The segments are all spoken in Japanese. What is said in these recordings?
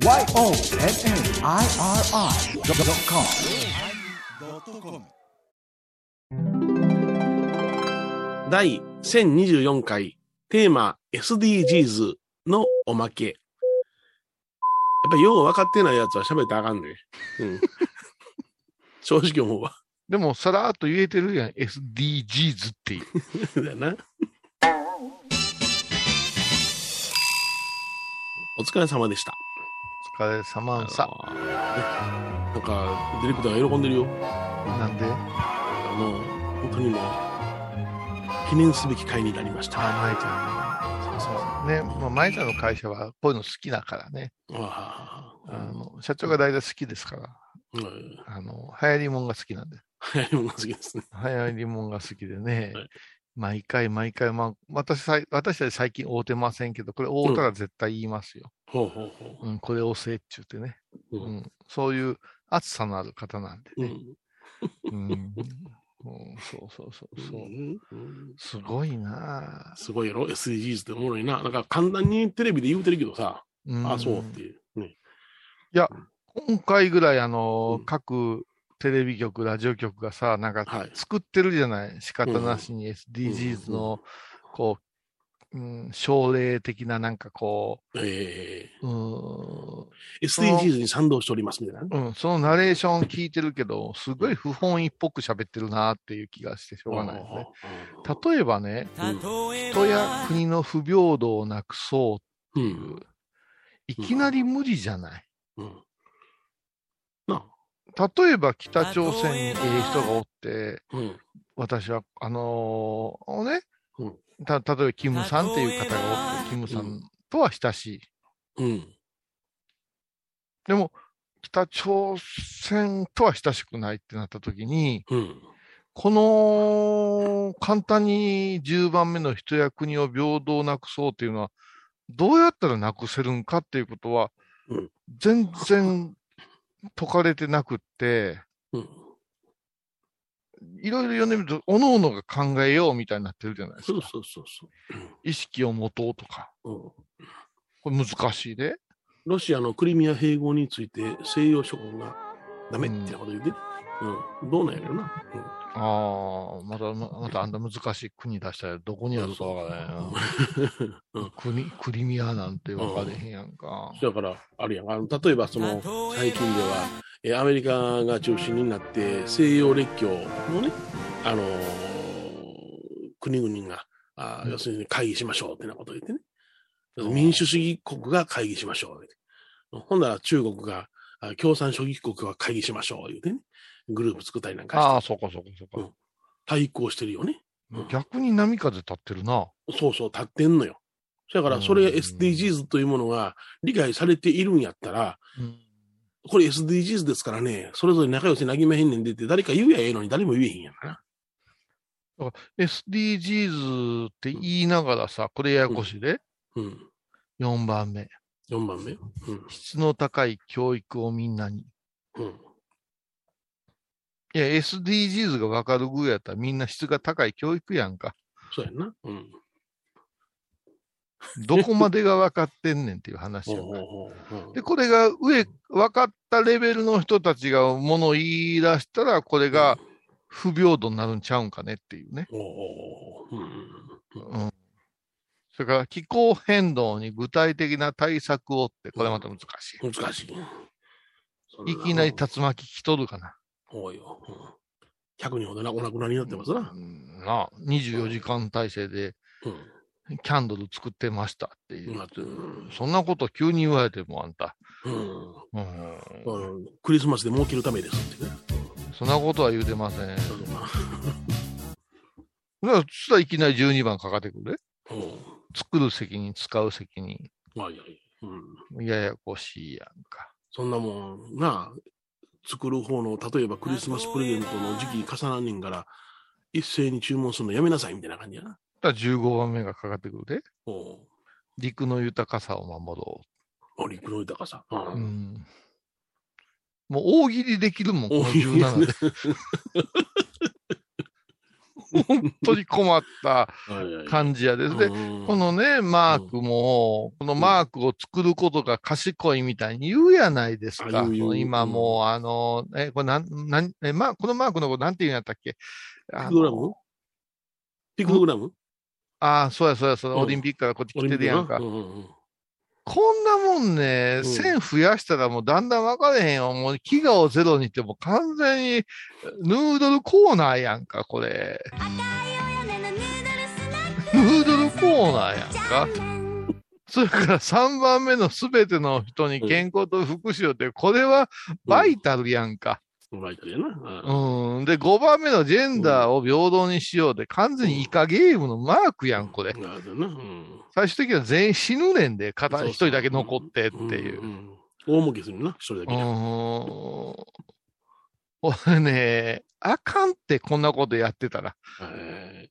YONNIRI.com 第1024回テーマ SDGs のおまけ。やっぱりよう分かってないやつは喋ったらあかんね。うん。正直思うわ。でも、さらっと言えてるやん。SDGs っていう。だよな。お疲れ様でした。お疲れ様さ。あのねなんか、ディレクターが喜んでるよ。なんで？あの、本当にもう、記念すべき回になりました。あ、舞ちゃんね。そうそう。ね、もう舞ちゃんの会社はこういうの好きだからね。ああ、あの社長が大体好きですから。うん。あの、流行りもんが好きなんで。流行りものが好きですね。流行りもんが好きでね。はい毎回毎回、まあ、私さい、私たち最近会うてませんけど、これ会うたら絶対言いますよ。ほうほうほうん、これ押せっちゅうてね。う。ううんん、そういう熱さのある方なんでね。うん。うん、うんそうそうそうそう。うんすごいなすごいやろ ?SDGs っておもろいな。なんか簡単にテレビで言うてるけどさ、ぁ。あ、そうっていう。ね。今回ぐらい、あの、うん各テレビ局、ラジオ局がさ、なんかはい作ってるじゃない、仕方なしに SDGs の、こう、うん、奨励的ななんかこえう、うー、SDGs に賛同しておりますみたいな。ん、うん、そのナレーション聞いてるけど、すごい不本意っぽく喋ってるなっていう気がしてしょうがないよね。例えばね、人や国の不平等をなくそううん。っていう、いきなり無理じゃない？うん。な例えば北朝鮮にええ人がおって、あ。うん。私は、あのーね、うんた、例えばキムさんっていう方がおって、キムさんとは親しい。うん。でも、北朝鮮とは親しくないってなった時に、うん。この、簡単に10番目の人や国を平等なくそうっていうのは、どうやったらなくせるんかっていうことはうん、全然解かれてなくって、うん。いろいろ読んでみると、おのおのが考えようみたいになってるじゃないですか。そうそうそうそ意識を持とうとか。う。うん。これ難しいで。ロシアのクリミア併合について西洋諸国がダメってなこと言うて、うん、どうなんやろな。ああ、また、ままたあんた難しい国出したらどこにあるかわからないな。うん国、クリミアなんて分かれへんやんか。だから、あるやん。あの例えば、その、最近では、えアメリカが中心になって、西洋列強のね、あのー国々が、あーうん要するに会議しましょうってなことを言ってね。うん民主主義国が会議しましょう。ほんなら中国が、あ共産主義国が会議しましょう言うてね。グループ作ったりなんかしてああ、そこそこそこ。対抗してるよね。うん逆に波風立ってるな。そうそう、立ってんのよ。だから、それ SDGs というものが理解されているんやったら、これ SDGs ですからね、それぞれ仲良しなぎまへんねんでって誰か言うやええのに誰も言えへんやんな。SDGs って言いながらさ、これややこしいで。うん。4番目。4番目？うん。質の高い教育をみんなに。うん。いや、SDGs が分かるぐらいやったらみんな質が高い教育やんか。そうやんな。うん。どこまでが分かってんねんっていう話やんか。ほうほうほううんで、これが上、分かったレベルの人たちがものを言い出したら、これが不平等になるんちゃうんかねっていうね。ほうん。うん。それから気候変動に具体的な対策をって、これまた難しい。難しい。いきなり竜巻来とるかな。多いよ。うん100人ほどなお亡くなりになってますなう。んなあ24時間体制でうん。キャンドル作ってましたっていう。うんそんなこと急に言われてもあんた。うん。うん。うんクリスマスで儲けるためですってね。そんなことは言うてません。そしたらいきなり12番かかってくる。作る責任、使う責任。はいはい。うん。ややこしいやんか。そんなもん、なあ、作る方の、例えばクリスマスプレゼントの時期重なんねんから、一斉に注文するのやめなさいみたいな感じやな。だから15番目がかかってくるで。お陸の豊かさを守ろお陸の豊かさ。うう。うんん。もう大喜利できるもん、この大喜利17で。本当に困った感じやで。す。で、うん。このね、マークも、このマークを作ることが賢いみたいに言うやないですか。今もう、あの、え、これなん、なん、え、ま、このマークのことなんて言うんやったっけ？ピあクトグラム？ピクトグラム？あー、そうやそうや、そうや。うん。オリンピックからこっち来てるやんか。う。んうんうんこんなもんね、うん線増やしたらもうだんだん分かれへんよ。もう飢餓をゼロにってもう完全にヌードルコーナーやんか、これ。ヌードルコーナーやんか。それから3番目のすべての人に健康と福祉をって、これはバイタルやんか。バイタルやな。うんうん。で、5番目のジェンダーを平等にしようで、完全にイカゲームのマークやん、これ。なるほどな。うん最終的には全員死ぬねんで、片一人だけ残ってっていう。大儲けするな、一人だうけで。ーん。俺ね、あかんってこんなことやってたら。はい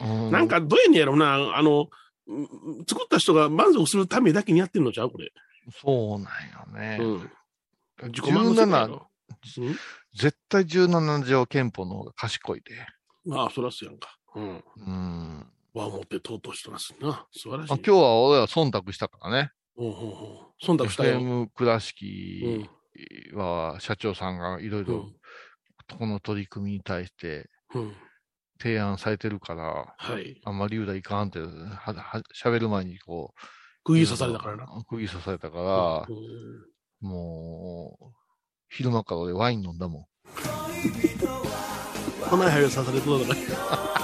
うんなん、か、どうやねんやろな。あの、うん作った人が満足するためだけにやってんのちゃうこれ。そうなんよね。うん。自己満足やろ。絶対17条憲法の方が賢いで。うんああ、そらすやんか。うん。うん。わもってとうとうしたなすな。素晴らしい。あ今日は俺は忖度したからね。うんうんうん。忖度したよ。FM 倉敷は社長さんがいろいうろん。この取り組みに対してうん。提案されてるから、はい。あんまり言うたらいかんって、は、は、喋る前にこう。釘刺されたからな。。釘刺されたから、うんもう、昼間から俺ワイン飲んだもん。こないはよ刺されとったから。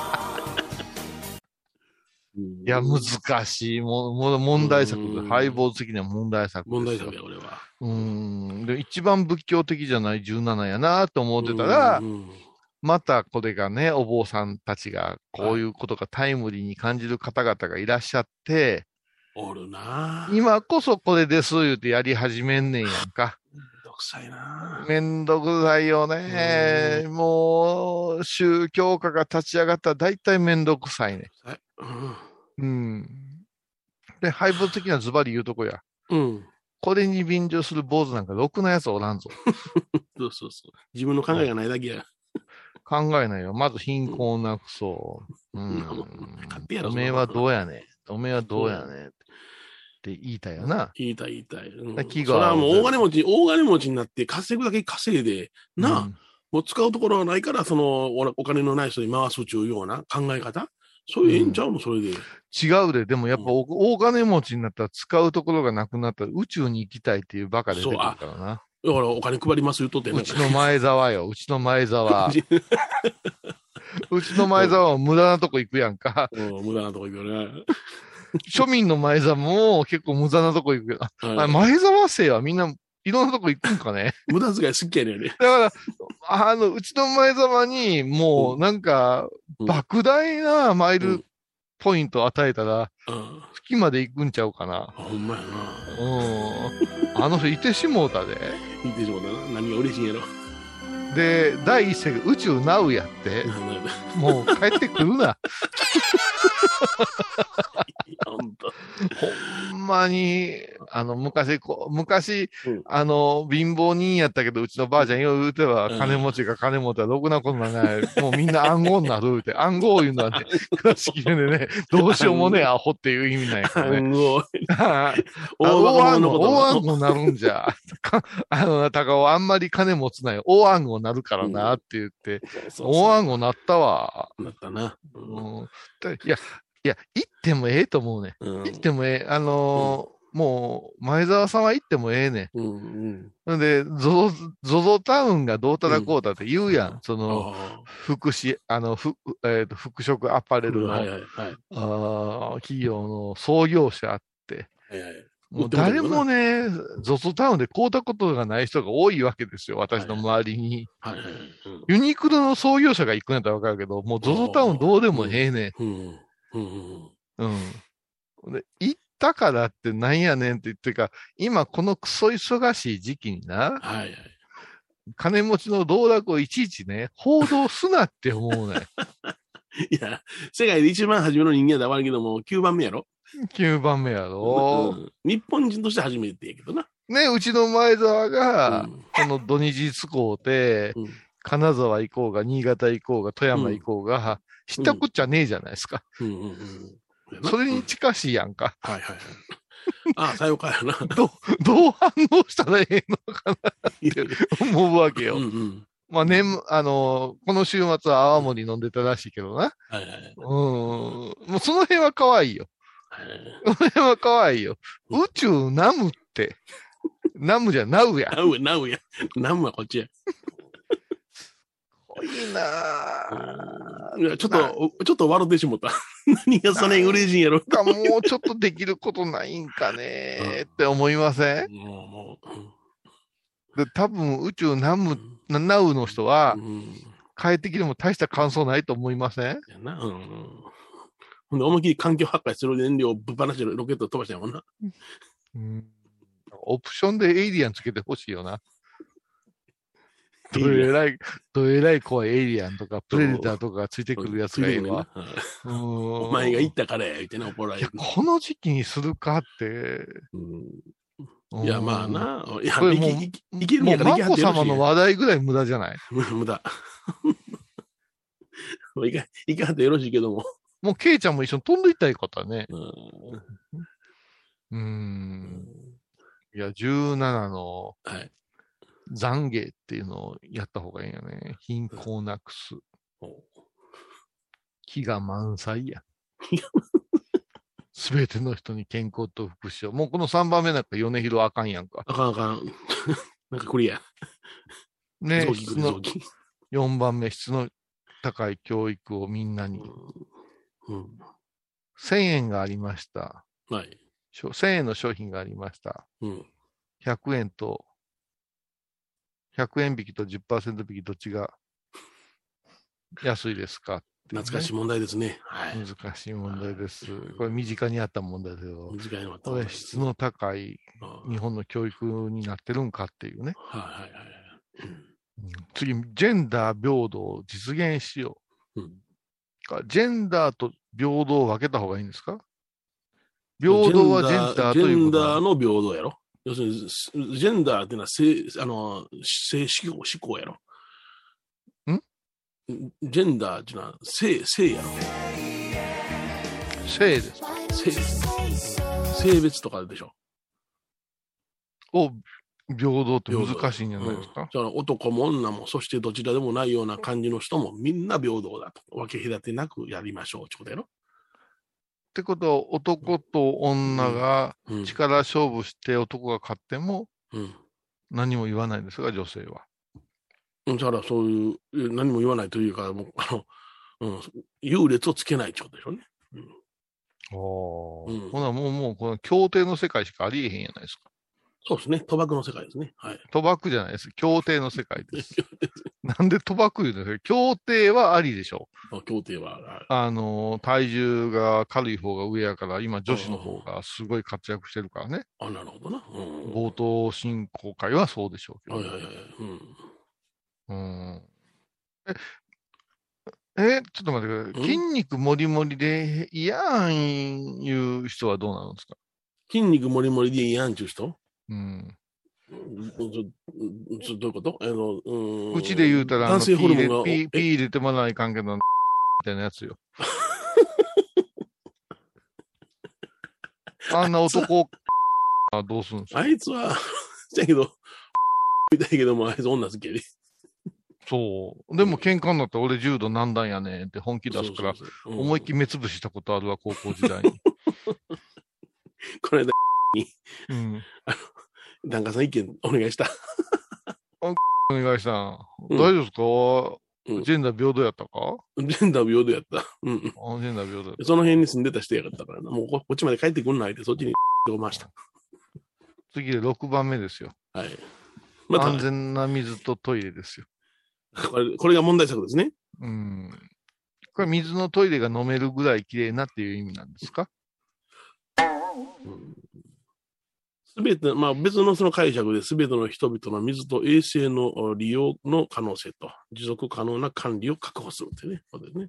いや、難しい。もう、もう問題作うんハイボーズ的には問題作。問題作や、俺は。うん。で、一番仏教的じゃない17やなと思ってたら、またこれがね、お坊さんたちが、こういうことがタイムリーに感じる方々がいらっしゃって、おるなぁ。今こそこれです言うてやり始めんねんやんか。めんどくさいなぁ。めんどくさいよね。もう、宗教家が立ち上がったら大体めんどくさいね。はいうんうん。で、廃物的なズバリ言うとこや。うん。これに便乗する坊主なんかろくなやつおらんぞ。そうそうそう。自分の考えがないだけや。考えないよ。まず貧困をなくそう。うん勝手やろおめえはどうやねん。おめえはどうやねん。って言いたいよな。言いたい言いたい。うんだ気がそれはもう大金持ち、大金持ちになって稼ぐだけ稼いで、なあ、うんもう使うところがないから、そのおお金のない人に回すというような考え方？そういうええんちゃうの、それで。違うで、でもやっぱお大金持ちになったら使うところがなくなったら宇宙に行きたいっていうバカ出てくるからな。だからお金配ります言うとってうちの前澤よ、うちの前澤。うちの前澤は無駄なとこ行くやんか。うん無駄なとこ行くよね。庶民の前澤も結構無駄なとこ行くよ。あはい前澤生はみんないろんなとこ行くんかね。無駄遣い好きやねんね。だから、あの、うちの前澤にもうなんか、うん莫大なマイルうんポイントを与えたら、うん。月まで行くんちゃうかな。あほんまやな。うん。あの人いてしもうたで。見てしまうたな。何が嬉しいんやろ。で、第一世が宇宙ナウやって、もう帰ってくるな。ほんまに、あの、昔、こう昔、うんあの、貧乏人やったけど、うちのばあちゃんよう言うては、うん金持ちが金持ったらろくなことない。もうみんな暗号になる言うて、暗号言うのはね、倉敷でね、どうしようもねえアホっていう意味なんやけどね。暗号。あ大暗号、大暗号なるんじゃ。かあの、高尾あんまり金持つなよ。大暗号なるからなって言って、大暗号なったわ。なったな。うんでいや、いや、行ってもええと思うね。うん行ってもええ。あのーもう、前澤さんは行ってもええねうんうん。ん。んで、ゾゾ、ゾゾタウンがどうたらこうだって言うやん。その、あ福祉、あの、ふ、えっ、と、服飾アパレあルの、はいはいはい。あー企業の創業者って、はいはいもう誰もね、ゾゾタウンで買うたことがない人が多いわけですよ。私の周りに。はいはい。ユニクロの創業者が行くんやったらわかるけど、もうゾゾタウンどうでもええねん。うん。うん。で、行ったからってなんやねんって言ってか、今このクソ忙しい時期にな、はいはい。金持ちの道楽をいちいちね、報道すなって思うね。いや、世界で一番初めの人間だわるけども、9番目やろ？9番目やろ。うん日本人として初めてやけどな。ね、うちの前澤が、うんこの土日使うて、うん金沢行こうが、新潟行こうが、富山行こうが、知ったこっちゃねえじゃないですか。うんうんうん。それに近しいやんか。はいはいはい。ああ、さようかやな。どう、どう反応したらええのかなって思うわけよ。うんうん。まあ、年、あのこの週末は泡盛飲んでたらしいけどな。はいはい。うん。もうその辺は可愛いよ。はいその辺は可愛いよ。宇宙ナムって。ナムじゃナウや。ナウや、ナウや。ナムはこっちや。いいなぁ。いや、ちょっと、ちょっと笑ってしもった。何がそれ嬉しいんやろ。か、もうちょっとできることないんかねって思いません？もう、もで多分宇宙ナう。ム、ナナウの人はうん。帰ってきても大した感想ないと思いません？やな。うんうん。ほんで、思いっきり環境破壊する燃料をぶっ放してロケット飛ばしたんな。うんオプションでエイリアンつけてほしいよな。どえらい、どえらい怖いエイリアンとか、プレデターとかがついてくるやつがいいわ。おお前が言ったからや、言ってね、怒らいや、れる。この時期にするかって。うんいや、まあな。いや、いけいけるんやからいけはって様の話題ぐらい無駄じゃない？無駄。いか、いかはってよろしいけども。もう、ケイちゃんも一緒に飛んでいったらいいことね。うんうーん。いや、17のはい。懺悔っていうのをやった方がいいよね。貧困なくす。気が満載や。すべ ての人に健康と福祉を。もうこの3番目なんか米広あかんやんか。あかんあかん。なんかクリア。ね、質のくる臓器。4番目、質の高い教育をみんなに。うん。1000円がありました。はい。しょ1000円の商品がありました。うん。100円と、100円引きと10%引きどっちが安いですかね懐かしい問題ですね。はい。難しい問題です。これ身近にあった問題ですよ。短いのはこれ質の高いうん日本の教育になってるんかっていうね。はいはいはい。うん次、ジェンダー平等を実現しようんう。かジェンダーと平等を分けた方がいいんですか？平等はジェンダーとジェンいうことなのダーの平等やろ。要するに、すジェンダーっていうのは性、あの、性思考、思考やろ。ん？ジェンダーっていうのは性、性やろ。性です。性、性別とかでしょ。を平等って難しいんじゃないですか、うん男も女も、そしてどちらでもないような感じの人もみんな平等だと。分け隔てなくやりましょうってことやろ。ってことは、男と女がうん。力勝負して男が勝ってもうん。何も言わないんですが、女性は。だからそういう、何も言わないというか、もう、あの、うん、優劣をつけないってことでしょうね。おうんほな、もう、もう、この協定の世界しかありえへんやないですか。そうですね。賭博の世界ですね。はい。賭博じゃないです。協定の世界です。なんで賭博言うんですか？協定はありでしょ協定は、はいあのー、体重が軽い方が上やから、今女子の方がすごい活躍してるからね。あ、なるほどな。うん。冒頭進行会はそうでしょうけど。はいはいはい。うん。うん。え、え、ちょっと待ってください。ん？筋肉もりもりで嫌やんいう人はどうなるんですか？筋肉もりもりでいいやんちゅう人？うん。うん。そそどういうことあの、うん。うちで言うたら、あの男性ホルモンが、ピー入れピーピーえ入れてもらわないかんけど、みたいなやつよ。あんな男はどうするんですか？あいつは、だけど、みたいけども、あいつ女好きやで。そう。でも喧嘩になったら俺柔道何段やねんって本気出すから、思いっきり目つぶししたことあるわ、高校時代に。この間、うん。檀家さん意見お願いした。お願いしたん。うん大丈夫ですか、うんジェンダー平等やったか？ジェンダー平等やった。うんジェンダー平等やった。その辺に住んでた人やかったからな。もうここっちまで帰ってくんないで、そっちにおました。次で6番目ですよ。はい。また、安全な水とトイレですよ。これこれが問題作ですね。うん。これ水のトイレが飲めるぐらい綺麗なっていう意味なんですか？すべて、まあ別のその解釈で、すべての人々の水と衛生の利用の可能性と、持続可能な管理を確保するってね、ことですね。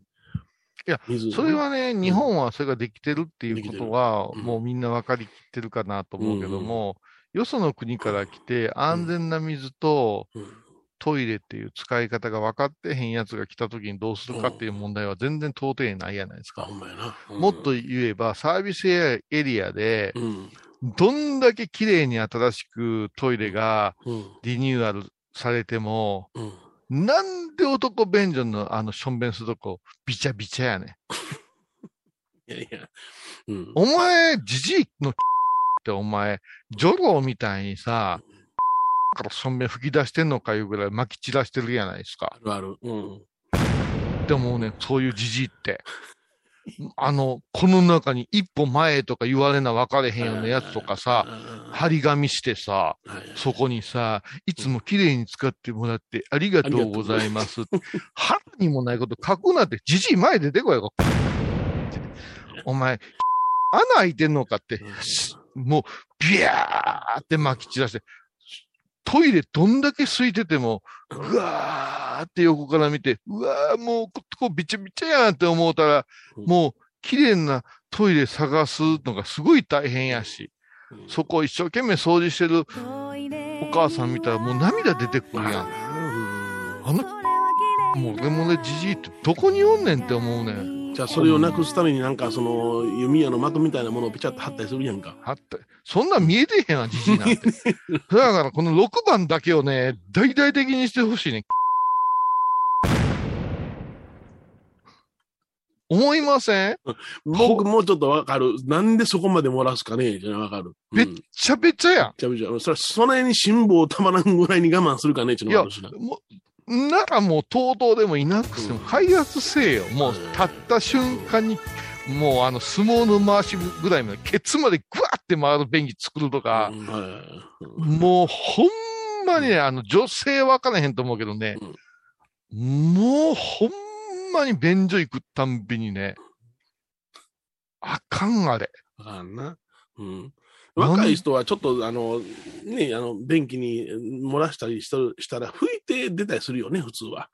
いや水、それはね、日本はそれができてるっていうことは、うん。もうみんな分かりきってるかなと思うけども、よその国から来て安全な水とうん、トイレっていう使い方が分かってへんやつが来た時にどうするかっていう問題は全然到底ないやないですあ、か。うん。もっと言えば、サービスエリアで、うん。どんだけ綺麗に新しくトイレがうん。リニューアルされても、うん。なんで男便所のあのしょんべんするとこ、びちゃびちゃやねん。いやいや。うん。お前、じじいの ってお前、ジョロみたいにさ、からしょんべん吹き出してんのかいうぐらい撒き散らしてるやないですかあ。るある。うん。でもね、そういうじじいって。あの、この中に一歩前とか言われな分かれへんようなやつとかさ、は張り紙してさ、そこにさ、いつも綺麗に使ってもらってありがとうございます。腹にもないこと書くなって、じじい前出てこいよ。お前、穴開いてんのかって、もう、ビャーって撒き散らして、トイレどんだけ空いてても、ぐわーって横から見て、うわーもうここびちゃびちゃやんって思うたら、うん。もう綺麗なトイレ探すのがすごい大変やし、うん。そこを一生懸命掃除してるお母さん見たらもう涙出てくるやん。あの、もう俺もね、じじいってどこにおんねんって思うねん。じゃあそれをなくすためになんかその弓矢の的みたいなものをピチャッと貼ったりするやんか。はって、そんなん見えてへんわ、じじいなんて。だからこの6番だけをね、大々的にしてほしいね。思いません？僕もうちょっとわかる。なんでそこまで漏らすかねじゃわかる。うんべっちゃべちゃやん。ちゃめちゃ。それはその辺に辛抱たまらんぐらいに我慢するかねっていうのもあるしな。らもう、とうとうでもいなくても開発せえよ。もう、立った瞬間に、もうあの、相撲の回しぐらいまで、ケツまでグワーって回る便器作るとか、もう、ほんまにね、あの、女性わからへんと思うけどね、もう、ほんまに便所行くたんびにね、あかんあれ。わかんな。うん。若い人はちょっと、あの、ね、あの、便器に漏らしたりしたしたら、拭いて出たりするよね、普通は。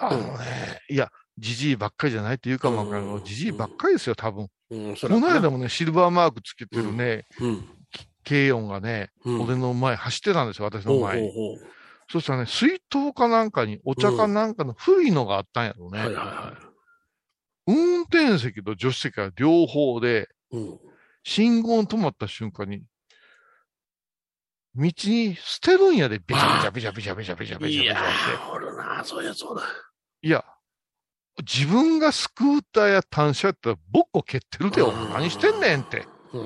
あのね、いや、じじいばっかりじゃないっていうかもわかじじいばっかりですよ、多分。うん、そこの間も。もね、シルバーマークつけてるね、うん。軽音がね、うん。俺の前走ってたんですよ、私の前そしたらね、水筒かなんかにお茶かなんかの古いのがあったんやろうう。ね。はいはいは運転席と助手席が両方で、い。うん。信号に止まった瞬間に、道に捨てるんやで、ビチャビチャビチャビチャビチャビチャビチャビチャいやって。ー、おるな、そうやそうだ。いや、自分がスクーターや単車やったら、ボッコ蹴ってるでよ。うん何してんねんって。う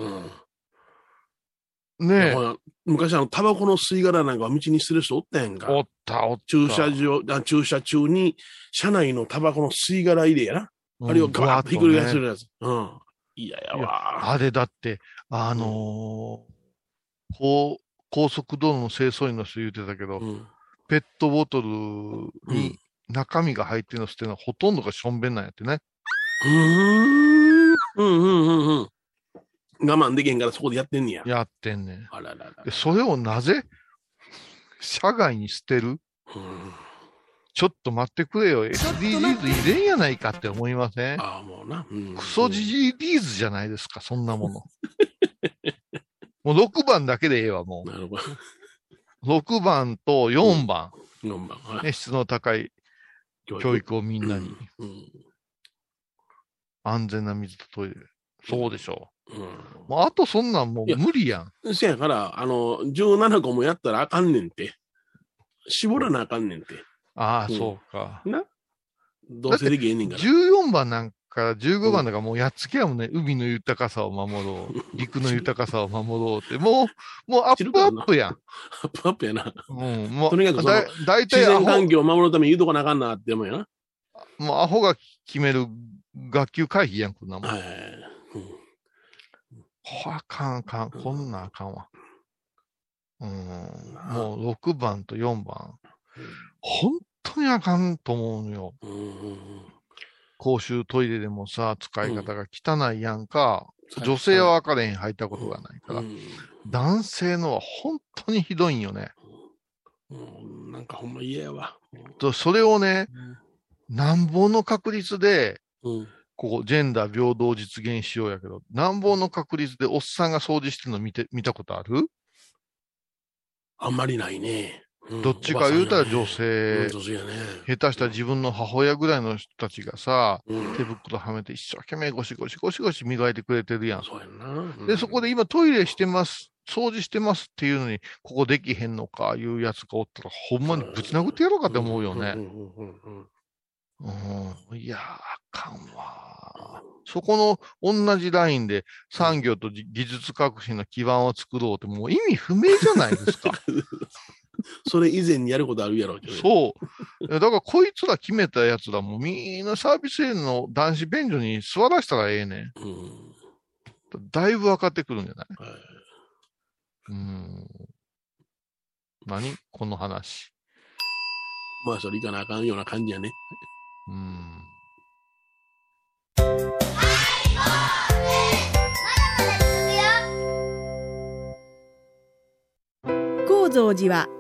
ん。ねほら昔あの、タバコの吸い殻なんか道にする人おったやんえ。か。おった、おった。駐車場、あ駐車中に、車内のタバコの吸い殻入れやな。あれをガーッとひっくり返すやつ。うん。嫌やわ。あれだって、あのーこう、高速道路の清掃員の人言ってたけど、うん。ペットボトルに中身が入ってるの捨てるのはほとんどがしょんべんなんやってね。うーん。うんうんうんうん。我慢できへんからそこでやってんねや。やってんねん。あららら。でそれをなぜ、社外に捨てる？うんちょっと待ってくれよ。SDGs 入れんやないかって思いません？ああ、もうな。うんクソ GGDs じゃないですか、そんなもの。もう6番だけでええわ、もなるほど。う。6番と4番、4番。はいね、質の高い教育をみんなに。うん。安全な水とトイレ。そうでしょうんう。もうあとそんなんもいうや無理やん。うん。せやから、あの、17個もやったらあかんねんて。絞らなあかんねんて。ああ、うんそうか。どうせできへんねんから。14番なんか15番なんかもうやっつけやもんね。海の豊かさを守ろう。陸の豊かさを守ろうって。もう、もうアップアップやん。アップアップやな。うん、もう、とにかくだ大自体アホ、然環境を守るために言うとこなあかんなって思うよな。もうアホが決める学級会議やん、こんなもん。はいはいはい。うんこあかんあかん、こんなんあかんわ。うん、もう6番と4番。本当にあかんと思うのよ。公衆トイレでもさ、使い方が汚いやんか。うん女性は分かれへん、入ったことがないから。うん男性のは本当にひどいんよね。うんなんかほんま嫌やわ。とそれをね、なんぼの確率で、うんここ、ジェンダー平等を実現しようやけど、なんぼの確率でおっさんが掃除してるの見て、見たことある？あんまりないね。どっちか言うたら女性。下手したら自分の母親ぐらいの人たちがさ、うん手袋はめて一生懸命ゴシゴシゴシゴシ磨いてくれてるやん。そうやんな。で、そこで、で今トイレしてます、掃除してますっていうのに、ここできへんのかいうやつがおったら、ほんまにぶち殴ってやろうかって思うよね。んうん。いやー、あかんわ。そこの同じラインで産業とじ技術革新の基盤を作ろうってもう意味不明じゃないですか。それ以前にやることあるやろうけどね。そう。だからこいつら決めたやつらもみんなサービスエリアの男子便所に座らせたらええねうん。ん。だいぶ分かってくるんじゃない？はいうん。何？この話。まあ、それいかなあかんような感じやね。うん。高蔵寺は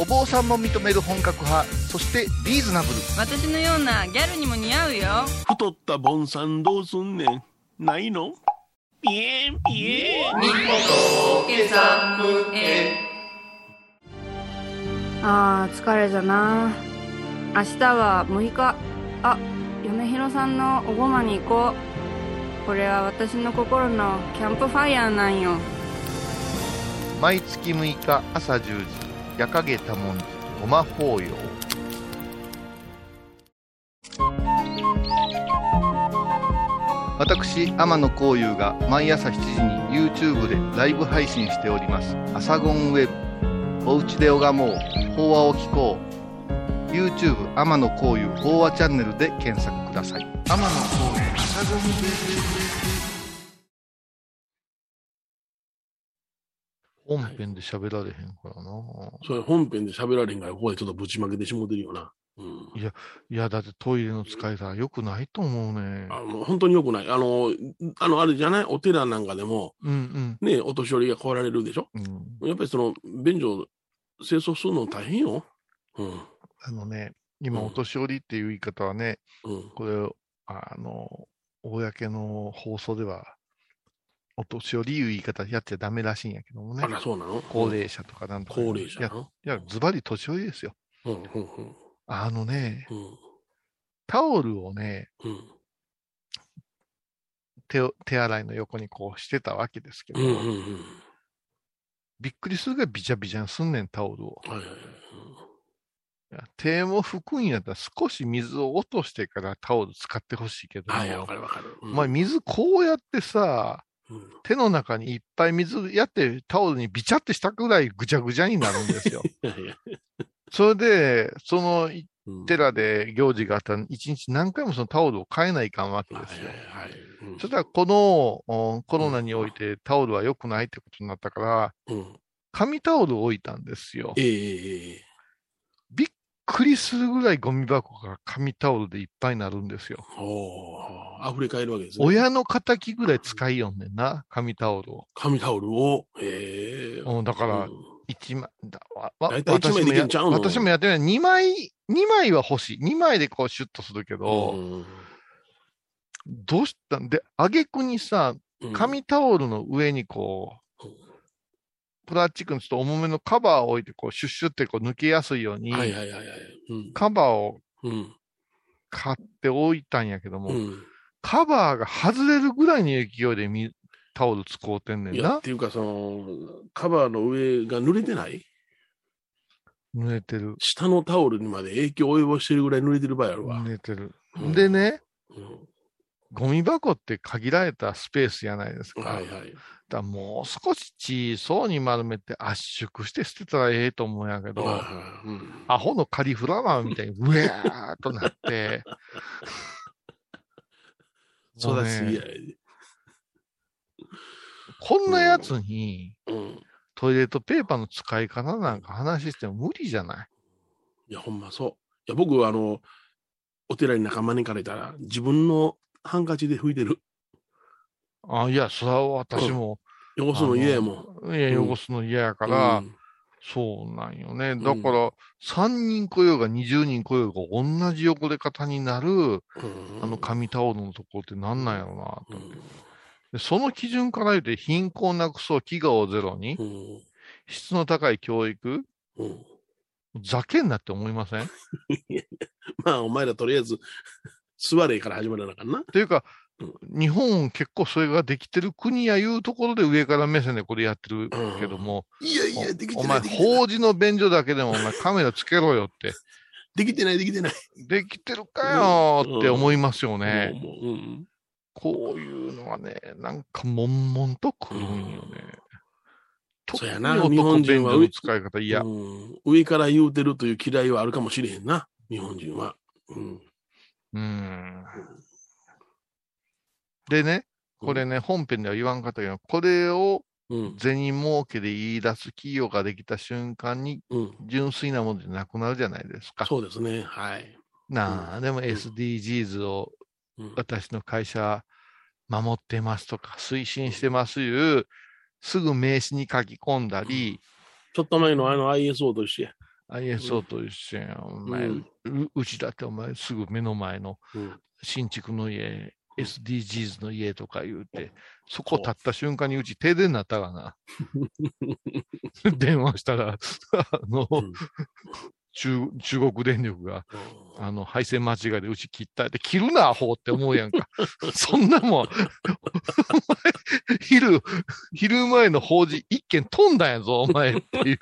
お坊さんも認める本格派、そしてリーズナブル。私のようなギャルにも似合うよ。太ったボンさんどうすんねん。ないの？ピエンピエン。あー疲れじゃな。明日は6日。あ嫁ひろさんのおごまに行こう。これは私の心のキャンプファイヤーなんよ。毎月6日朝10時、夜影多文字、ごま法要。私、天野幸雄が毎朝7時に YouTube でライブ配信しております。アサゴンウェブ。おうちで拝もう。法話を聞こう。YouTube 天野幸雄法話チャンネルで検索ください。天野幸雄アサゴンウェブ。本編で喋られへんからな。それ本編で喋られへんから、ここでちょっとぶちまけてしもてるよな。うん。いや、だってトイレの使い方良くないと思うね。あの、本当に良くない。あの、あの、あれじゃない？お寺なんかでも、うんね、お年寄りが来られるでしょ？うん。うん、やっぱりその、便所、清掃するの大変よ。うん。あのね、今、うんお年寄りっていう言い方はね、うん。これ、あの、公の放送では、お年寄りいう言い方やっちゃダメらしいんやけどもねあ。ら、そうなの？高齢者とかなんとか。高齢者いや、な。いやズバリ年寄りですよ。うん、うん、うん。あのね、うん。タオルをね、うん。手を手洗いの横にこうしてたわけですけど、うん、うん、うん。びっくりするぐらいビチャビチャにすんねん、タオルを。はいはいはい。手も拭くんやったら少し水を落としてからタオル使ってほしいけども、はい、わかるわかる。うんお前水こうやってさ、うん手の中にいっぱい水やってタオルにビチャってしたぐらいぐちゃぐちゃになるんですよ。それで、そのうん寺で行事があったら一日何回もそのタオルを変えないかんわけはいですよ。そしたらこのおコロナにおいてタオルは良くないってことになったから、うん。紙タオルを置いたんですよ。ええええびっくりするぐらいゴミ箱が紙タオルでいっぱいになるんですよ。おー溢れ返るわけですね。親の敵ぐらい使いよんねんな、紙タオルを。紙タオルを、ええうんだからうん、一枚、だわわ私もやできんちゃうの？私もやってない。二枚、二枚は欲しい。二枚でこうシュッとするけど、うんどうしたん？で、あげくにさ、うん紙タオルの上にこううん、プラスチックのちょっと重めのカバーを置いて、こう、シュッシュってこう抜けやすいように、はいはいはいはい。うんカバーをうん。買って置いたんやけども、うん。カバーが外れるぐらいの勢いでみタオル使うてんねんなっ。ていうか、その、カバーの上が濡れてない？濡れてる。下のタオルにまで影響を及ぼしてるぐらい濡れてる場合あるわ。濡れてる。うんでね、うんゴミ箱って限られたスペースじゃないですか。はいはい。だもう少し小そうに丸めて圧縮して捨てたらええと思うんやけど、うんアホのカリフラワーみたいにうわーっとなって、そうだね。こんなやつにうん。トイレットペーパーの使い方なんか話しても無理じゃない？いや、ほんまそう。いや、僕、あの、お寺に仲間に行かれたら、自分のハンカチで拭いてる。あいや、それは私も。汚すの嫌やもん。ん。いや、うん汚すの嫌やから、うんそうなんよね。だから、3人来ようが20人来ようが同じ汚れ方になる、うんあの紙タオルのとこってなんなんやろなとうん思って、でその基準から言うて貧困なくそう、飢餓をゼロに、うん質の高い教育、うんざけんなって思いません？まあ、お前らとりあえず、座れから始まらなあかんな。というか、日本結構それができてる国やいうところで上から目線でこれやってるけども、いやいや、できてお前、ない。できてない法事の便所だけでもお前カメラつけろよって。できてない、できてない。できてるかよーって思いますよね。もうもううんこういうのはね、なんか悶々とくるんよね。そうやな特に日本人は男便所の使い方嫌。うん上から言うてるという嫌いはあるかもしれへんな、日本人は。うん。うん。でね、これね、本編では言わんかったけど、これをうん。銭儲けで言い出す企業ができた瞬間に、うん。純粋なものじゃなくなるじゃないですか。そうですね。はい。なあ、でも SDGs をうん私の会社守ってますとか、推進してますいう、すぐ名刺に書き込んだり、ちょっと前のあの ISO と一緒や。ISO と一緒やん。お前、うんううちだってお前すぐ目の前のうん。新築の家、SDGs の家とか言うて、そこ立った瞬間にうち停電になったかな。電話したら、あの、うん中中国電力が、あの、配線間違いでうち切ったって、切るな、アホって思うやんか。そんなもん、お前、昼、昼前の法事一件飛んだんやぞ、お前っていう。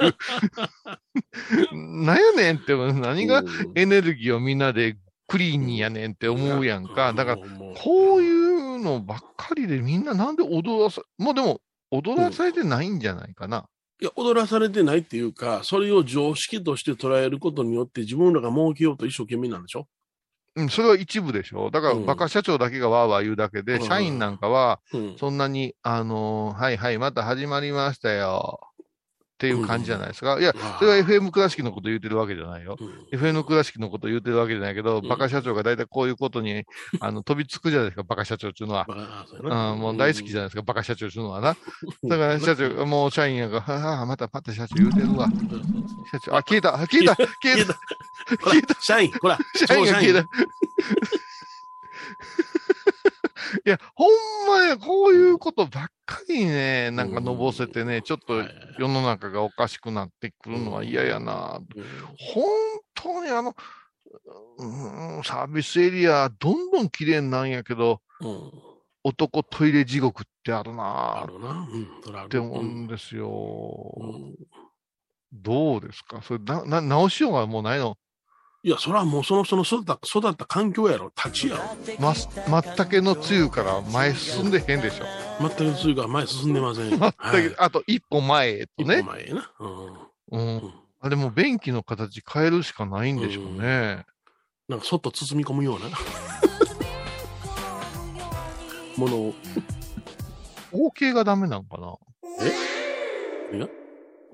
なんやねんって、何がエネルギーをみんなでクリーンにやねんって思うやんか。だから、ら、こういうのばっかりでみんななんで踊らさ、もうでも、踊らされてないんじゃないかな。いや、踊らされてないっていうか、それを常識として捉えることによって自分らが儲けようと一生懸命なんでしょ？うん、それは一部でしょ。だから、うんバカ社長だけがわーわー言うだけで、うん社員なんかは、うん。そんなに、あのーはいはい、また始まりましたよ。っていう感じじゃないですか。いや、それは FM 倉敷のこと言ってるわけじゃないよ。うん FM 倉敷のこと言ってるわけじゃないけど、うんバカ社長が大体こういうことに、あの、飛びつくじゃないですか、バカ社長っていうのは。うんもう大好きじゃないですか、バカ社長っていうのはな。だから社長、もう社員やが、はあ、また、また社長言うてるわ。社長、あ、消えた、あ消えた、消えた、消えた、社員、ほら、社員が消えた。いや、ほんまや、こういうことばっかりね、なんかのぼせてね、ちょっと世の中がおかしくなってくるのは嫌やな。本当にあの、うんサービスエリア、どんどん綺麗になんやけど、うん。うん男トイレ地獄ってあるな。あるな。って思うんですよ。うん。どうですか？それな、な、直しようがもうないの？いや、それはもうその人の育った、育った環境やろ。立ちやろ。ま、まったけのつゆから前進んでへんでしょ。全くつゆが前進んでません。まったけ、あと一歩前へと一歩ね。前へな。うん。ううんん。あれもう便器の形変えるしかないんでしょうね。なんかそっと包み込むような。ものを。方形がダメなんかなえ？何が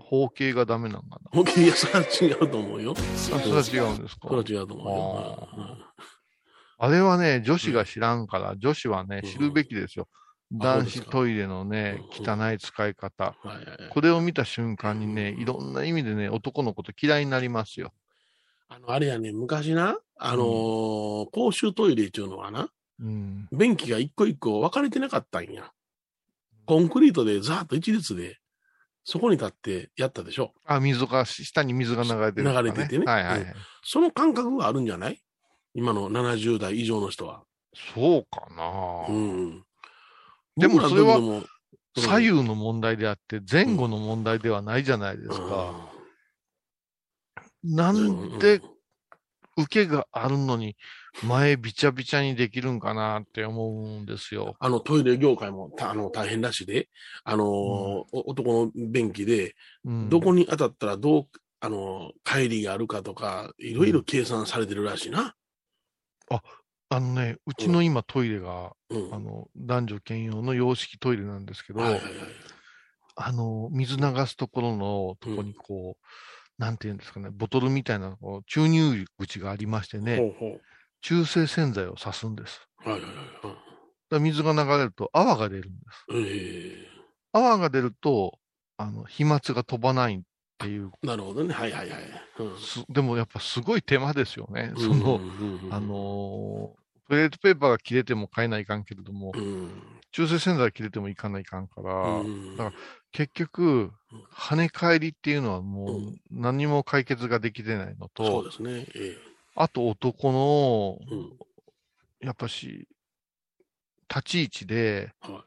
方形がダメなんかな？本気いや、それは違うと思うよ。あそれは違うんですか？それは違うと思うよ。あれはね、女子が知らんから、女子はね、うん知るべきですよ。あ男子トイレのね、うん汚い使い方。これを見た瞬間にね、いろんな意味でね、男のこと嫌いになりますよ。あの、あれやね、昔な、あのー公衆トイレっていうのはな、うん。便器が一個一個分かれてなかったんや。コンクリートでザーッと一列で、そこに立ってやったでしょ。あ、水が、下に水が流れてるとか、流れててねはいはいはい。その感覚があるんじゃない？今の70代以上の人は。そうかな、うん。でもそれは左右の問題であって、前後の問題ではないじゃないですか。なんで受けがあるのに、前びちゃびちゃにできるんかなって思うんですよ。あの、トイレ業界もたあの大変らしいで、あのーお男の便器で、うんどこに当たったらどう、あのー、帰りがあるかとか、いろいろ計算されてるらしいな。あのね、うちの今トイレが、うん。あの、男女兼用の洋式トイレなんですけど、はいはいはい。あの、水流すところのとこにこう、なんていうんですかね、ボトルみたいなこう注入口がありましてね、ほうほ中性洗剤を刺すんです。う。はいはいはい水が流れると泡が出るんです。はい。え泡が出ると、あの、飛沫が飛ばないっていう、えなるほどね。はいはいはい。うんすでもやっぱすごい手間ですよね。その、あのートイレットペーパーが切れても買えないかんけれども、うん中性洗剤切れてもいかないかんから、うん。だから結局、跳ね返りっていうのはもうう何も解決ができてないのと、そうですね。えあと男の、やっぱし、立ち位置で、は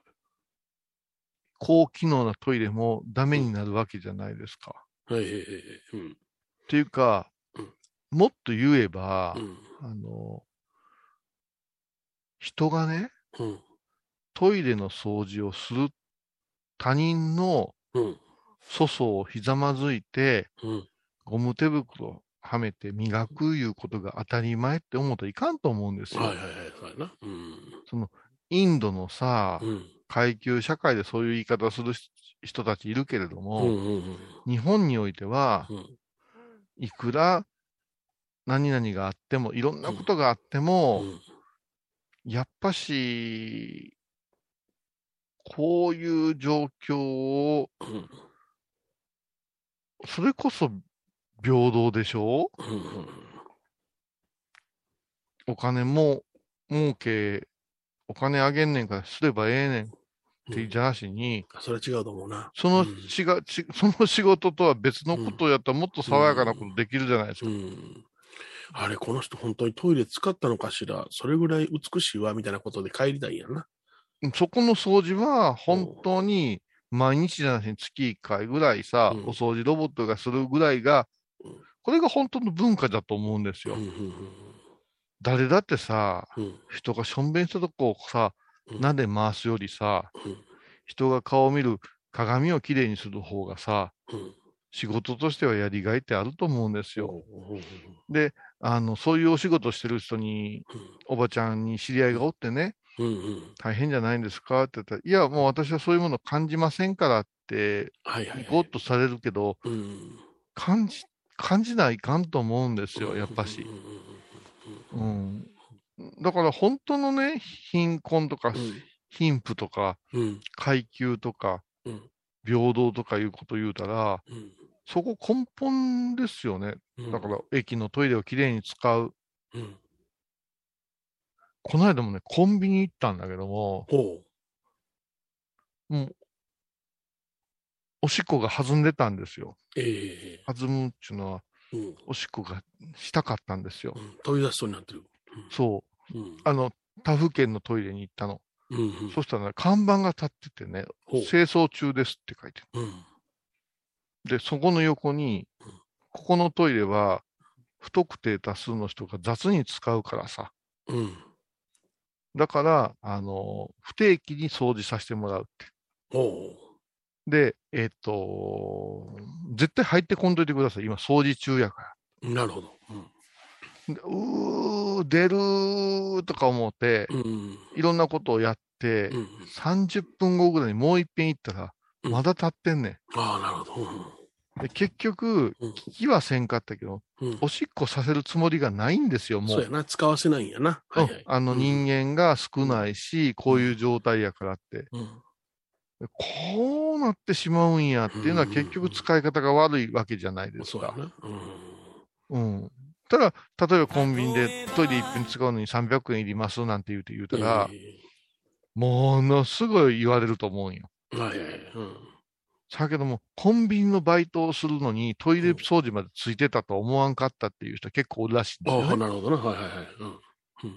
高機能なトイレもダメになるわけじゃないですか。いはいはいはいはい。うん。っていうか、うん。もっと言えば、うん。あの、人がね、うんトイレの掃除をする他人のうん粗相をひざまずいて、うんゴム手袋はめて磨くいうことが当たり前って思うといかんと思うんですよ。はいはいはい。そうやな。うんインドのさ、うん階級社会でそういう言い方をする人人たちいるけれどうも、んうん日本においては、うんいくら何々があっても、いろんなことがあってうも、んやっぱし、こういう状況を、うんそれこそ平等でしょ？うんうんお金も儲け、お金あげんねんからすればええねんって言いじゃなしに、それは違うと思うな。そのうんしが、ち その仕事とは別のことをやったらもっと爽やかなことできるじゃないですか。うん。あれ、この人本当にトイレ使ったのかしら、それぐらい美しいわ、みたいなことで帰りたいんやな。そこの掃除は本当に毎日じゃなしに月1回ぐらいさ、うん。お掃除ロボットがするぐらいがうん、これが本当の文化だと思うんですよ。うんうん誰だってさ、うん。うん人がしょんべんしたとこをさ、うん。なんで回すよりさ、うん。人が顔を見る鏡をきれいにする方がさ、うん。仕事としてはやりがいってあると思うんですよ。うんで、あの、そういうお仕事してる人に、おばちゃんに知り合いがおってね、うんうん。大変じゃないんですか？って言ったら、いや、もう私はそういうもの感じませんからって、はいはいはい。行こうとされるけど、うん感じ、感じないかんと思うんですよ、やっぱし。う。ん。だから本当のね、貧困とか、貧富とか、階級とか、うん。平等とかいうこと言うたら、うん。そこ根本ですよね。うん。だから、駅のトイレをきれいに使う。うんこの間もね、コンビニ行ったんだけども、ほもう、おしっこが弾んでたんですよ。う。ええ弾むっていうのは、うんおしっこがしたかったんですよう。ん飛び出しそうになってる。そう。うんあの、他府県のトイレに行ったの。うんうんそしたら、ね、看板が立っててね、清掃中ですって書いてあうんる。で、そこの横にうん、ここのトイレは、不特定多数の人が雑に使うからさ。うんだから、あの、不定期に掃除させてもらうって。ほで、えっ、と、絶対入ってこんといてください。今、掃除中やかう。なるほど。ら。でうー、出るーとか思って、うんうんいろんなことをやって、うん30分後ぐらいにもう一遍行ったら、うんまだ立ってんねん。ああ、なるほど。で結局、うん聞きはせんかったけど、うんうんおしっこさせるつもりがないんですよ、もう。そうやな。使わせないんやな。はいはいうんあの人間が少ないし、こういう状態やからって。うんでこうなってしまうんやっていうのはうん結局使い方が悪いわけじゃないですか。そうやな。うんうん。ただ、例えばコンビニでトイレ一遍使うのに300円いりますなんて言うて言うたら、えものすごい言われると思うんよ。えはいはいはい。うん先ほどもコンビニのバイトをするのにトイレ掃除までついてたとは思わんかったっていう人結構おるらしいんですああ、よね。なるほどな。はいはいはい。うん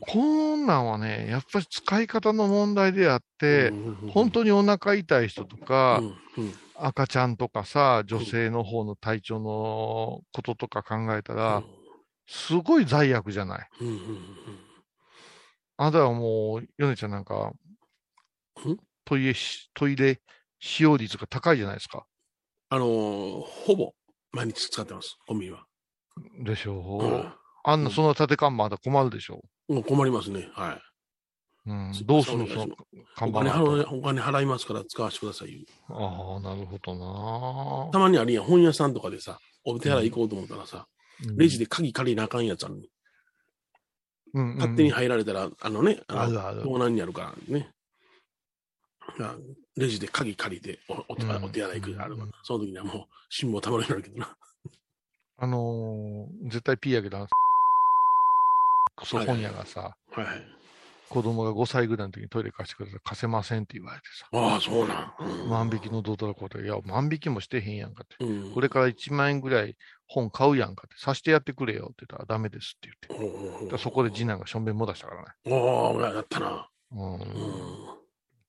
こんなんはね、やっぱり使い方の問題であって、本当ににお腹痛い人とか、うんうん赤ちゃんとかさ、女性の方の体調のこととか考えたら、すごい罪悪じゃない。うんうんうんあなたはもう、ヨネちゃんなんかん、トイレし、トイレ使用率が高いじゃないですか。あのー、ほぼ毎日使ってます、コンビニは。でしょう。うんあんな、その立て看板あったら困るでしょもう困りますね。はい。う。うんす。どうするのその看板お金払いますから使わせてくださいよ。ああ、なるほどなたまにあるやん、本屋さんとかでさ、お手洗い行こうと思ったらさ、レジで鍵借りなあかんやつあるのにうん、勝手に入られたら、あのね、あのあるある。盗難になるからね。あレジで鍵借りておおお手洗い行くがあるから、うんその時にはもう辛抱たまるようになるけどな。あのー絶対 P やけど、クソ本屋がさ、はいはい。子供が5歳ぐらいの時にトイレ貸してください。貸せませんって言われてさ。ああ、そうなん。うん万引きのどうだろうこといや、万引きもしてへんやんかって。うんこれから1万円ぐらい本買うやんかって。さしてやってくれよって言ったらダメですって言って。そこで次男がしょんべんも出したからね。おお、やったな。うん。うん。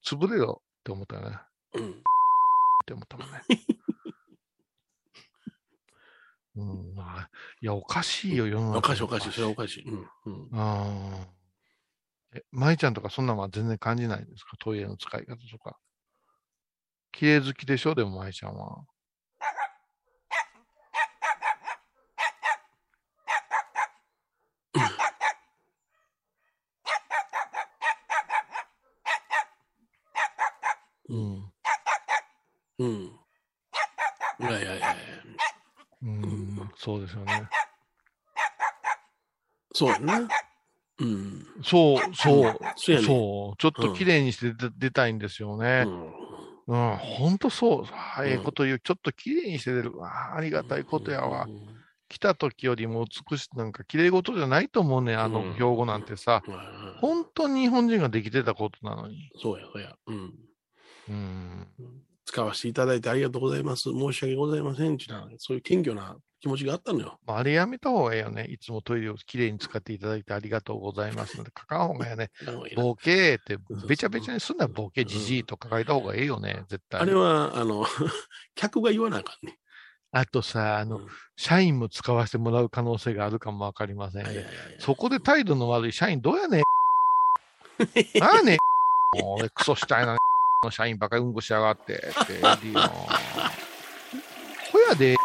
潰れよって思ったよね。うん。って思ったもんね。うん、まあいや、おかしいよ、世の中。おかしいおかしい、それはおかしい。うん。うん。ああ。え、舞ちゃんとかそんなんは全然感じないんですか？トイレの使い方とか。綺麗好きでしょ？でも舞ちゃんは。うん。うん。いやいやいやや。うん、そうですよね。そうやな。うん。そう、そう、そうねそう。ちょっと綺麗にして出出たいん。ですよね。うん、ほん。とそう。ああええこと言う。ちょっと綺麗にして出る。ああ、ありがたいことやわ。来た時よりも美しい、なん。か綺麗事じゃないと思うね。あの標語なん。てさ。うん。本当に日本人ができてたことなのに。そうや、そうや。うん。うん。使わせていただいてありがとうございます。申し訳ございません。ってなそういう謙虚な気持ちがあったのよ。まああれやめた方がいいよね。いつもトイレをきれいに使っていただいてありがとうございますので、書かん方がいいよね。ボケーって、べちゃべちゃにすんならボケ、じじいと書いた方がいいよね。絶対。あれは、あの、客が言わなあかんね。あとさ、あの、社員も使わせてもらう可能性があるかもわかりませんね。そこで態度の悪い社員どうやねん。なあねん。もう俺クソしたいな、の社員ばかりうんこしやがって。って、エディの。ほやで、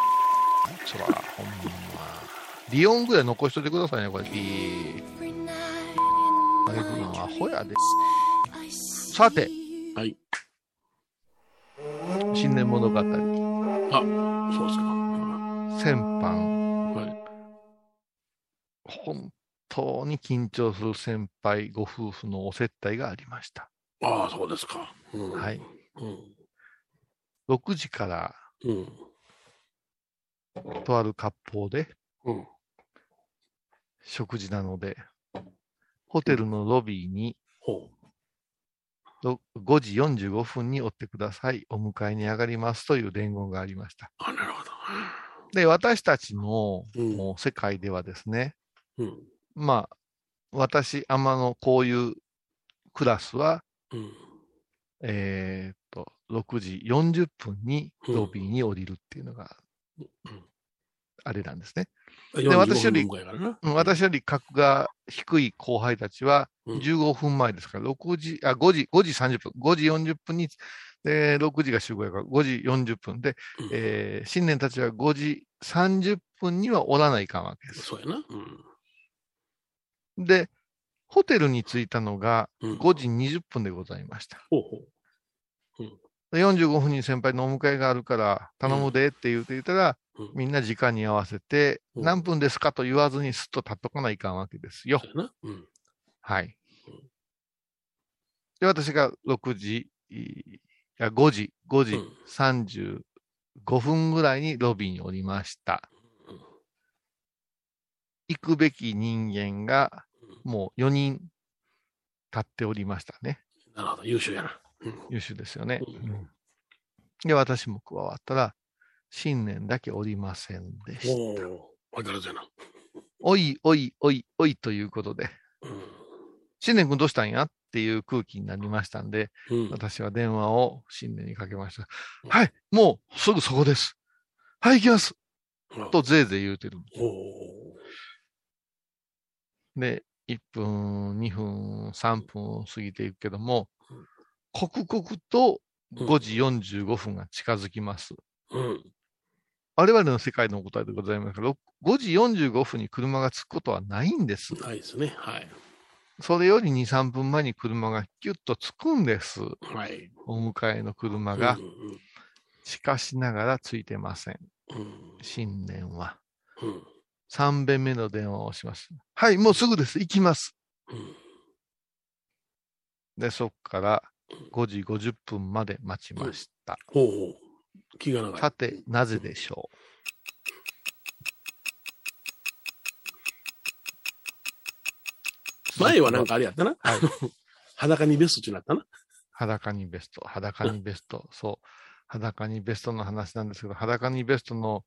そら、ほんま。リオンぐらい残しといてくださいね、これ。ピー。エディのアホやで。さて。はい。新年物語。あ、そうですか。先般。はい。本当に緊張する先輩ご夫婦のお接待がありました。ああ、そうですか。うん、はい。うん。6時から、うん。とある割烹で、うん。食事なので、ホテルのロビーに、ろ5時45分に追ってください。お迎えに上がりますという伝言がありました。あ、なるほど。で、私たちの、もう世界ではですね、うん。まあ、私、天のこういうクラスは、うん。えーっと、6時40分にロビーに降りるっていうのが、あれなんですね。で、45私より、私より格が低い後輩たちは、15分前ですから、6時、あ、5時、5時30分、5時40分に、で、6時が集合やから、5時40分で、えー新年たちは5時30分にはおらないかんわけです。そうやな。うん。で、ホテルに着いたのが5時20分でございました。ほうほう。で45分に先輩のお迎えがあるから頼むでって言うて言ったら、みんな時間に合わせて、何分ですかと言わずにすっと立っとかないかんわけですよ。うん。はい。で、私が6時、いや5時、5時35分ぐらいにロビーにおりました。行くべき人間がもう4人立っておりましたね。なるほど。優秀やな。優秀ですよね。で、私も加わったら、新年だけおりませんでした。おー、わかるじゃな。おいおいおいおいということで、新年君どうしたんやっていう空気になりましたんで、うん。私は電話を新年にかけました。はい、もうすぐそこです。はい、行きます。うんと、ぜいぜい言うてる。おで、1分、2分、3分過ぎていくけども、刻々と5時45分が近づきます。ーうん。我々の世界の答えでございますけど、5時45分に車が着くことはないんです。ないですね。はい。それより2、3分前に車がキュッと着くんです。はい。お迎えの車がう。んしかしながらついてません。うんうん新年は。うん3遍目の電話をします。はい、もうすぐです。行きます。うんで、そこから5時50分まで待ちました。ほうほう。気が長い。さて、なぜでしょう？前はなんかあれやったな。はい 裸にベストってなったな。裸にベスト、裸にベスト、そう、裸にベストの話なんですけど、裸にベストの、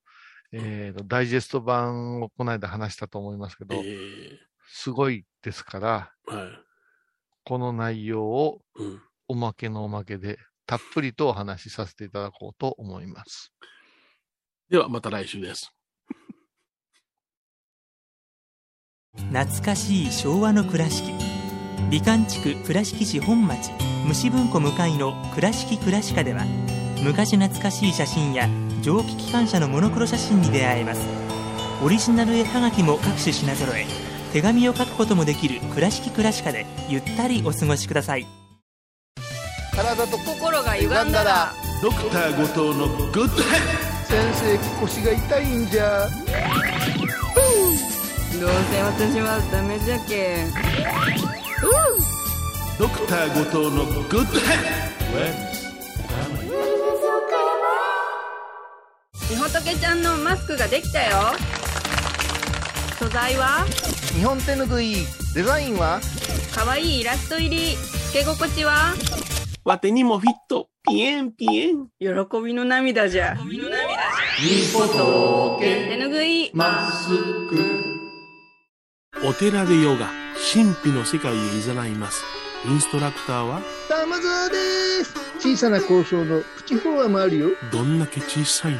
えーとダイジェスト版をこの間話したと思いますけど、えすごいですから、えはい。この内容をうん。おまけのおまけでたっぷりとお話しさせていただこうと思います。ではまた来週です。懐かしい昭和の倉敷美観地区倉敷市本町虫文庫向かいの「倉敷倉歯科」では昔懐かしい写真や蒸気機関車のモノクロ写真に出会えます。オリジナル絵はがきも各種品揃え手紙を書くこともできる「倉敷倉歯科」でゆったりお過ごしください。体と心が歪んだらドクター後藤のグッドヘッ先生腰が痛いんじゃ。どうせ私はダメじゃけドクター後藤のグッドヘみほとけちゃんのマスクができたよ。素材は？日本手ぬぐいデザインは？かわいいイラスト入り。つけ心地は？わてにもフィット。ピエンピエン。喜びの涙じゃ。手ぬぐいお寺でヨガ、神秘の世界へ誘います。インストラクターは、玉沢です。小さな交渉のプチフォアもあるよ。どんだけ小さいね。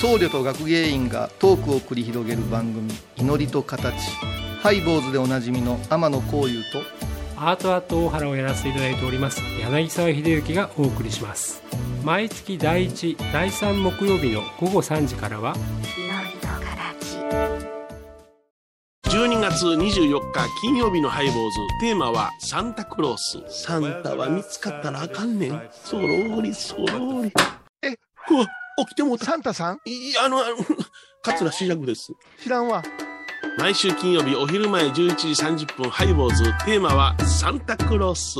僧侶と学芸員がトークを繰り広げる番組「祈りと形」ハイボーズでおなじみの天野幸雄とアートアート大原をやらせていただいております柳沢秀幸がお送りします毎月第1第3木曜日の午後3時からは12月24日金曜日のハイボーズ。テーマはサンタクロース。サンタは見つかったらあかんねん。そろりそろり。えうわ、起きても。サンタさん？いや、あの、あの、桂志らくです。知らんわ。毎週金曜日お昼前11時30分ハイボーズ。テーマはサンタクロース。